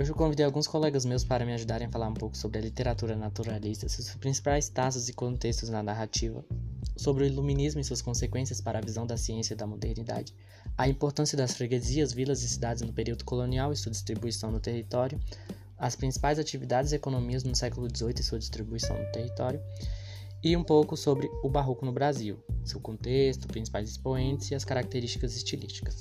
Hoje eu convidei alguns colegas meus para me ajudarem a falar um pouco sobre a literatura naturalista, seus principais traços e contextos na narrativa, sobre o iluminismo e suas consequências para a visão da ciência e da modernidade, a importância das freguesias, vilas e cidades no período colonial e sua distribuição no território, as principais atividades e economias no século XVIII e sua distribuição no território, e um pouco sobre o barroco no Brasil, seu contexto, principais expoentes e as características estilísticas.